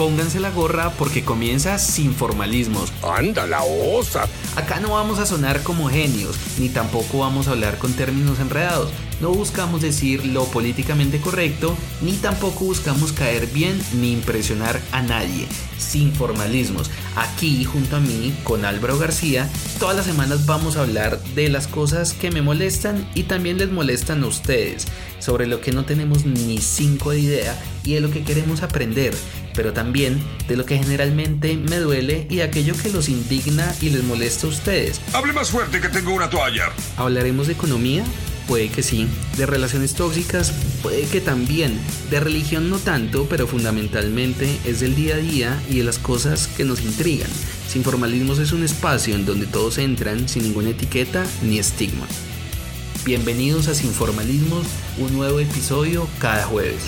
pónganse la gorra porque comienza sin formalismos. ¡Anda la osa! Acá no vamos a sonar como genios, ni tampoco vamos a hablar con términos enredados. No buscamos decir lo políticamente correcto, ni tampoco buscamos caer bien ni impresionar a nadie. Sin formalismos. Aquí, junto a mí, con Álvaro García, todas las semanas vamos a hablar de las cosas que me molestan y también les molestan a ustedes, sobre lo que no tenemos ni cinco de idea y de lo que queremos aprender pero también de lo que generalmente me duele y aquello que los indigna y les molesta a ustedes. Hable más fuerte que tengo una toalla. ¿Hablaremos de economía? Puede que sí. ¿De relaciones tóxicas? Puede que también. De religión no tanto, pero fundamentalmente es del día a día y de las cosas que nos intrigan. Sin formalismos es un espacio en donde todos entran sin ninguna etiqueta ni estigma. Bienvenidos a Sin Formalismos, un nuevo episodio cada jueves.